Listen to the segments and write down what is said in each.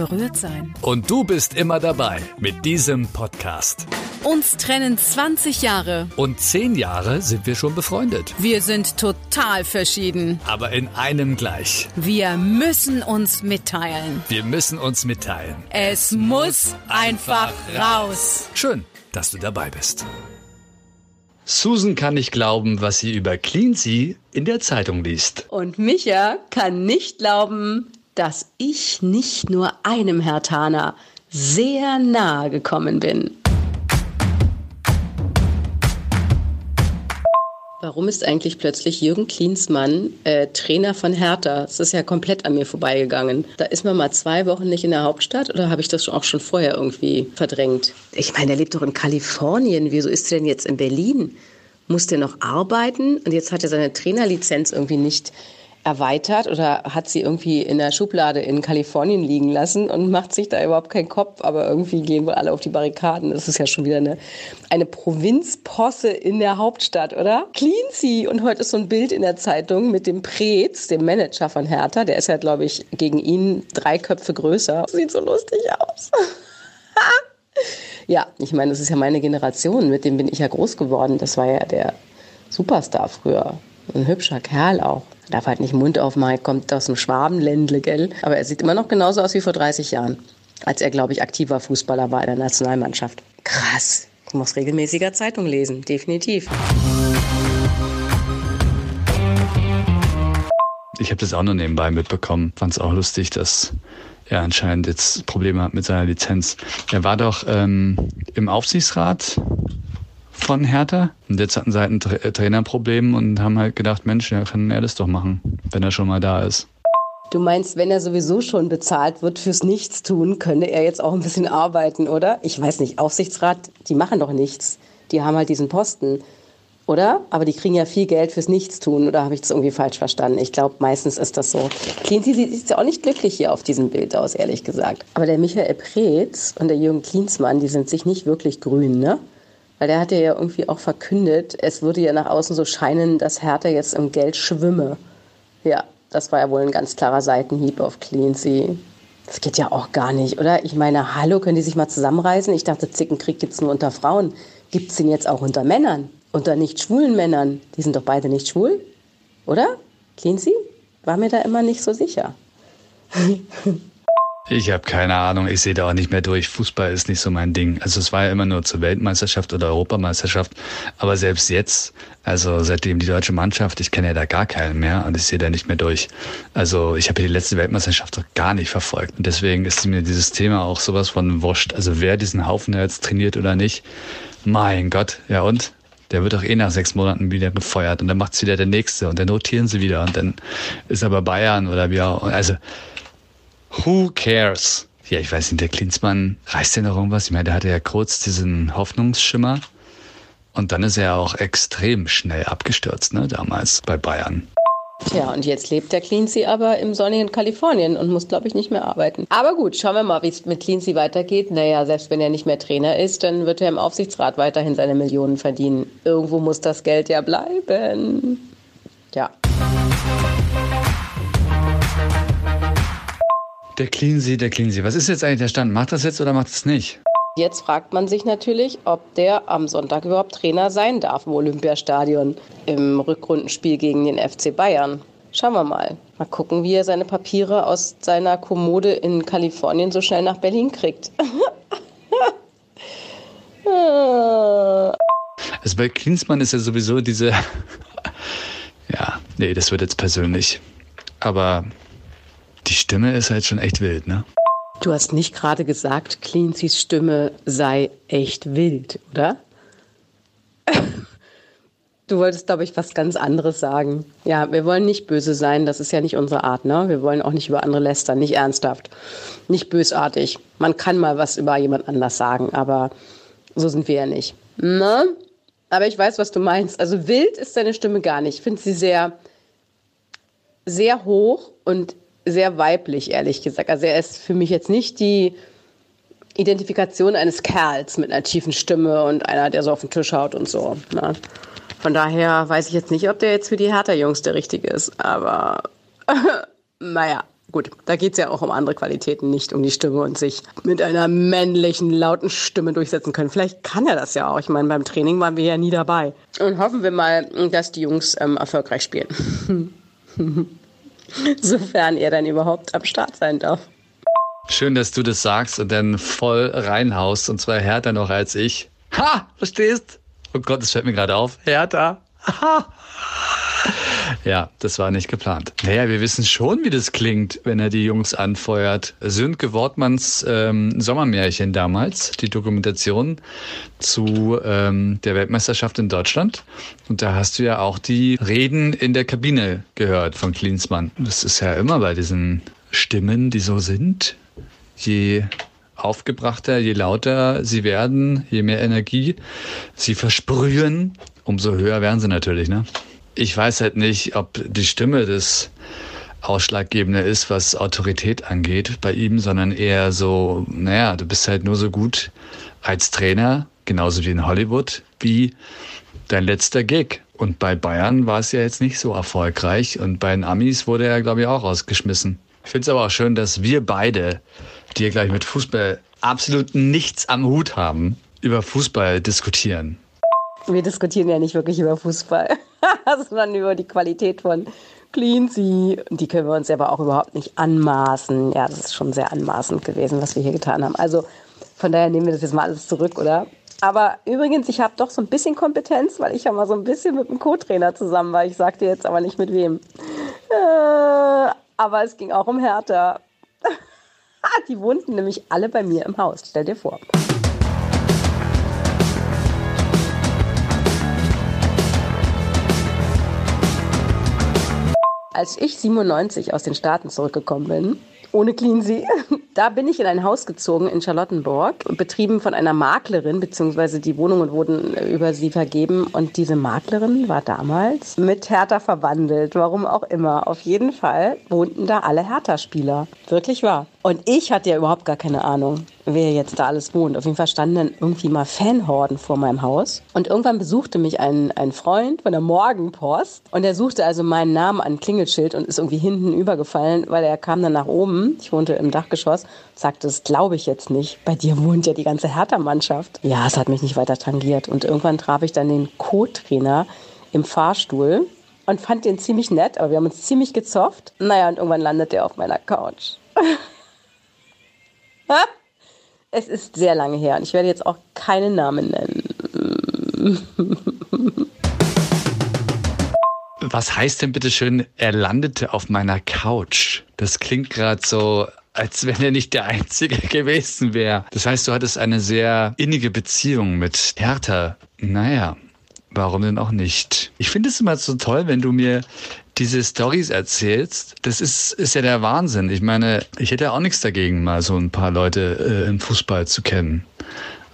berührt sein. Und du bist immer dabei mit diesem Podcast. Uns trennen 20 Jahre. Und 10 Jahre sind wir schon befreundet. Wir sind total verschieden. Aber in einem gleich. Wir müssen uns mitteilen. Wir müssen uns mitteilen. Es, muss einfach raus. Schön, dass du dabei bist. Susan kann nicht glauben, was sie über Cleansea in der Zeitung liest. Und Micha kann nicht glauben, dass ich nicht nur einem Herr Tana sehr nahe gekommen bin. Warum ist eigentlich plötzlich Jürgen Klinsmann äh, Trainer von Hertha? Das ist ja komplett an mir vorbeigegangen. Da ist man mal zwei Wochen nicht in der Hauptstadt oder habe ich das auch schon vorher irgendwie verdrängt? Ich meine, der lebt doch in Kalifornien. Wieso ist er denn jetzt in Berlin? Muss der noch arbeiten? Und jetzt hat er seine Trainerlizenz irgendwie nicht erweitert oder hat sie irgendwie in der Schublade in Kalifornien liegen lassen und macht sich da überhaupt keinen Kopf, aber irgendwie gehen wohl alle auf die Barrikaden. Das ist ja schon wieder eine, eine Provinzposse in der Hauptstadt, oder? Cleansea. Und heute ist so ein Bild in der Zeitung mit dem Preetz, dem Manager von Hertha. Der ist ja, glaube ich, gegen ihn drei Köpfe größer. Sieht so lustig aus. ja, ich meine, das ist ja meine Generation. Mit dem bin ich ja groß geworden. Das war ja der Superstar früher. Ein hübscher Kerl auch darf halt nicht Mund aufmachen, kommt aus dem Schwabenländle, gell? Aber er sieht immer noch genauso aus wie vor 30 Jahren, als er, glaube ich, aktiver Fußballer war in der Nationalmannschaft. Krass. Ich muss regelmäßiger Zeitung lesen, definitiv. Ich habe das auch nur nebenbei mitbekommen. Fand es auch lustig, dass er anscheinend jetzt Probleme hat mit seiner Lizenz. Er war doch ähm, im Aufsichtsrat von Hertha. Und jetzt hatten sie halt ein Tra äh, Trainerproblem und haben halt gedacht, Mensch, ja, kann er das doch machen, wenn er schon mal da ist. Du meinst, wenn er sowieso schon bezahlt wird fürs Nichtstun, könne er jetzt auch ein bisschen arbeiten, oder? Ich weiß nicht, Aufsichtsrat, die machen doch nichts. Die haben halt diesen Posten, oder? Aber die kriegen ja viel Geld fürs Nichtstun, oder habe ich das irgendwie falsch verstanden? Ich glaube, meistens ist das so. Cleansy sieht ja auch nicht glücklich hier auf diesem Bild aus, ehrlich gesagt. Aber der Michael Preetz und der Jürgen Klinsmann, die sind sich nicht wirklich grün, ne? Weil der hat ja irgendwie auch verkündet, es würde ja nach außen so scheinen, dass Hertha jetzt im Geld schwimme. Ja, das war ja wohl ein ganz klarer Seitenhieb auf Cleansea. Das geht ja auch gar nicht, oder? Ich meine, hallo, können die sich mal zusammenreißen? Ich dachte, Zickenkrieg gibt es nur unter Frauen. Gibt es den jetzt auch unter Männern? Unter nicht schwulen Männern? Die sind doch beide nicht schwul, oder? Cleansea? War mir da immer nicht so sicher. Ich habe keine Ahnung, ich sehe da auch nicht mehr durch. Fußball ist nicht so mein Ding. Also es war ja immer nur zur Weltmeisterschaft oder Europameisterschaft. Aber selbst jetzt, also seitdem die deutsche Mannschaft, ich kenne ja da gar keinen mehr und ich sehe da nicht mehr durch. Also ich habe ja die letzte Weltmeisterschaft doch gar nicht verfolgt. Und deswegen ist mir dieses Thema auch sowas von wurscht. Also wer diesen Haufen jetzt trainiert oder nicht, mein Gott, ja und? Der wird doch eh nach sechs Monaten wieder gefeuert und dann macht's wieder der Nächste und dann notieren sie wieder und dann ist aber Bayern oder wie auch. Also Who cares? Ja, ich weiß nicht, der Klinsmann reißt ja noch irgendwas. Ich meine, der hatte ja kurz diesen Hoffnungsschimmer. Und dann ist er auch extrem schnell abgestürzt, ne, damals bei Bayern. Tja, und jetzt lebt der Cleansea aber im sonnigen Kalifornien und muss, glaube ich, nicht mehr arbeiten. Aber gut, schauen wir mal, wie es mit Cleansea weitergeht. Naja, selbst wenn er nicht mehr Trainer ist, dann wird er im Aufsichtsrat weiterhin seine Millionen verdienen. Irgendwo muss das Geld ja bleiben. Ja. Der Cleansea, der Cleansea. Was ist jetzt eigentlich der Stand? Macht das jetzt oder macht es nicht? Jetzt fragt man sich natürlich, ob der am Sonntag überhaupt Trainer sein darf im Olympiastadion im Rückrundenspiel gegen den FC Bayern. Schauen wir mal. Mal gucken, wie er seine Papiere aus seiner Kommode in Kalifornien so schnell nach Berlin kriegt. also bei Klinsmann ist ja sowieso diese. ja, nee, das wird jetzt persönlich. Aber die Stimme ist halt schon echt wild, ne? Du hast nicht gerade gesagt, Cleanseys Stimme sei echt wild, oder? Du wolltest, glaube ich, was ganz anderes sagen. Ja, wir wollen nicht böse sein, das ist ja nicht unsere Art, ne? Wir wollen auch nicht über andere lästern, nicht ernsthaft, nicht bösartig. Man kann mal was über jemand anders sagen, aber so sind wir ja nicht. Ne? Aber ich weiß, was du meinst. Also wild ist deine Stimme gar nicht. Ich finde sie sehr, sehr hoch und sehr weiblich, ehrlich gesagt. Also er ist für mich jetzt nicht die Identifikation eines Kerls mit einer tiefen Stimme und einer, der so auf den Tisch haut und so. Ne? Von daher weiß ich jetzt nicht, ob der jetzt für die Hertha-Jungs der richtige ist. Aber naja, gut, da geht es ja auch um andere Qualitäten, nicht um die Stimme und sich mit einer männlichen, lauten Stimme durchsetzen können. Vielleicht kann er das ja auch. Ich meine, beim Training waren wir ja nie dabei. Und hoffen wir mal, dass die Jungs ähm, erfolgreich spielen. Sofern er dann überhaupt am Start sein darf. Schön, dass du das sagst und dann voll reinhaust und zwar härter noch als ich. Ha, verstehst? Oh Gott, das fällt mir gerade auf. Härter. Ha. Ja, das war nicht geplant. Naja, wir wissen schon, wie das klingt, wenn er die Jungs anfeuert. Sönke Wortmanns ähm, Sommermärchen damals, die Dokumentation zu ähm, der Weltmeisterschaft in Deutschland. Und da hast du ja auch die Reden in der Kabine gehört von Klinsmann. Das ist ja immer bei diesen Stimmen, die so sind. Je aufgebrachter, je lauter sie werden, je mehr Energie sie versprühen, umso höher werden sie natürlich, ne? Ich weiß halt nicht, ob die Stimme das Ausschlaggebende ist, was Autorität angeht bei ihm, sondern eher so, naja, du bist halt nur so gut als Trainer, genauso wie in Hollywood, wie dein letzter Gig. Und bei Bayern war es ja jetzt nicht so erfolgreich und bei den Amis wurde er, glaube ich, auch rausgeschmissen. Ich finde es aber auch schön, dass wir beide, die ja gleich mit Fußball absolut nichts am Hut haben, über Fußball diskutieren. Wir diskutieren ja nicht wirklich über Fußball, sondern über die Qualität von Cleansea. Die können wir uns aber auch überhaupt nicht anmaßen. Ja, das ist schon sehr anmaßend gewesen, was wir hier getan haben. Also von daher nehmen wir das jetzt mal alles zurück, oder? Aber übrigens, ich habe doch so ein bisschen Kompetenz, weil ich ja mal so ein bisschen mit dem Co-Trainer zusammen war. Ich sagte jetzt aber nicht mit wem. Äh, aber es ging auch um Hertha. Die wohnten nämlich alle bei mir im Haus. Stell dir vor. Als ich 97 aus den Staaten zurückgekommen bin, ohne Cleansea, da bin ich in ein Haus gezogen in Charlottenburg, betrieben von einer Maklerin, beziehungsweise die Wohnungen wurden über sie vergeben. Und diese Maklerin war damals mit Hertha verwandelt, warum auch immer. Auf jeden Fall wohnten da alle Hertha-Spieler. Wirklich wahr. Und ich hatte ja überhaupt gar keine Ahnung, wer jetzt da alles wohnt. Auf jeden Fall standen dann irgendwie mal Fanhorden vor meinem Haus. Und irgendwann besuchte mich ein, ein Freund von der Morgenpost. Und er suchte also meinen Namen an Klingelschild und ist irgendwie hinten übergefallen, weil er kam dann nach oben. Ich wohnte im Dachgeschoss. Sagte, das glaube ich jetzt nicht. Bei dir wohnt ja die ganze Hertha-Mannschaft. Ja, es hat mich nicht weiter tangiert. Und irgendwann traf ich dann den Co-Trainer im Fahrstuhl und fand den ziemlich nett, aber wir haben uns ziemlich gezofft. Naja, und irgendwann landet er auf meiner Couch. Es ist sehr lange her und ich werde jetzt auch keinen Namen nennen. Was heißt denn bitte schön, er landete auf meiner Couch? Das klingt gerade so, als wenn er nicht der Einzige gewesen wäre. Das heißt, du hattest eine sehr innige Beziehung mit Hertha. Naja, warum denn auch nicht? Ich finde es immer so toll, wenn du mir diese Stories erzählst, das ist, ist ja der Wahnsinn. Ich meine, ich hätte auch nichts dagegen, mal so ein paar Leute äh, im Fußball zu kennen.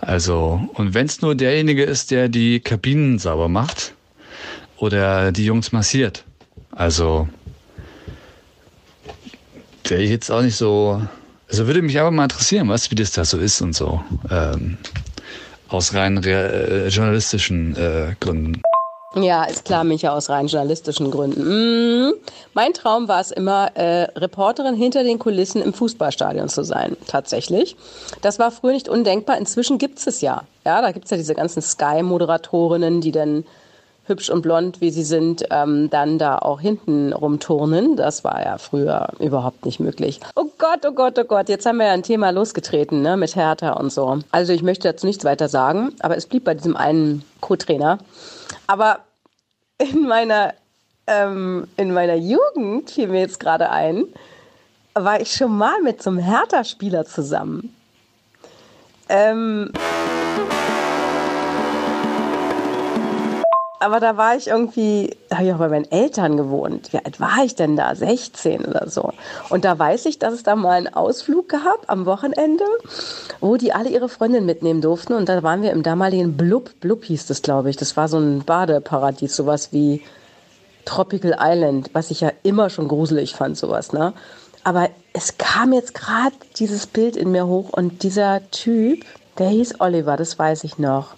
Also, und wenn es nur derjenige ist, der die Kabinen sauber macht oder die Jungs massiert. Also, wäre ich jetzt auch nicht so. Also würde mich aber mal interessieren, was, wie das da so ist und so. Ähm, aus rein äh, journalistischen äh, Gründen. Ja, ist klar, Micha, aus rein journalistischen Gründen. Mm, mein Traum war es immer, äh, Reporterin hinter den Kulissen im Fußballstadion zu sein, tatsächlich. Das war früher nicht undenkbar. Inzwischen gibt es ja. Ja, da gibt es ja diese ganzen Sky-Moderatorinnen, die dann hübsch und blond, wie sie sind, ähm, dann da auch hinten rumturnen. Das war ja früher überhaupt nicht möglich. Oh Gott, oh Gott, oh Gott, jetzt haben wir ja ein Thema losgetreten, ne, mit Hertha und so. Also ich möchte dazu nichts weiter sagen, aber es blieb bei diesem einen Co-Trainer. Aber in meiner, ähm, in meiner Jugend, fiel mir jetzt gerade ein, war ich schon mal mit so einem Hertha-Spieler zusammen. Ähm, aber da war ich irgendwie, da habe ich auch bei meinen Eltern gewohnt. Wie alt war ich denn da? 16 oder so. Und da weiß ich, dass es da mal einen Ausflug gab am Wochenende, wo die alle ihre Freundin mitnehmen durften. Und da waren wir im damaligen Blub, Blub hieß das, glaube ich. Das war so ein Badeparadies, sowas wie Tropical Island, was ich ja immer schon gruselig fand, sowas, ne? Aber es kam jetzt gerade dieses Bild in mir hoch und dieser Typ, der hieß Oliver, das weiß ich noch.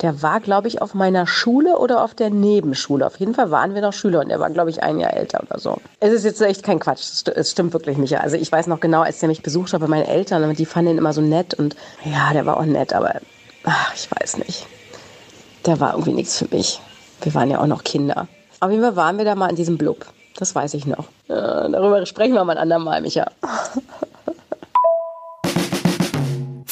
Der war, glaube ich, auf meiner Schule oder auf der Nebenschule. Auf jeden Fall waren wir noch Schüler und er war, glaube ich, ein Jahr älter oder so. Es ist jetzt echt kein Quatsch. Es stimmt wirklich, Micha. Also ich weiß noch genau, als der mich besucht hat bei meinen Eltern die fanden ihn immer so nett und ja, der war auch nett, aber ach, ich weiß nicht. Der war irgendwie nichts für mich. Wir waren ja auch noch Kinder. Auf jeden Fall waren wir da mal in diesem Blub. Das weiß ich noch. Ja, darüber sprechen wir mal ein andermal, Micha.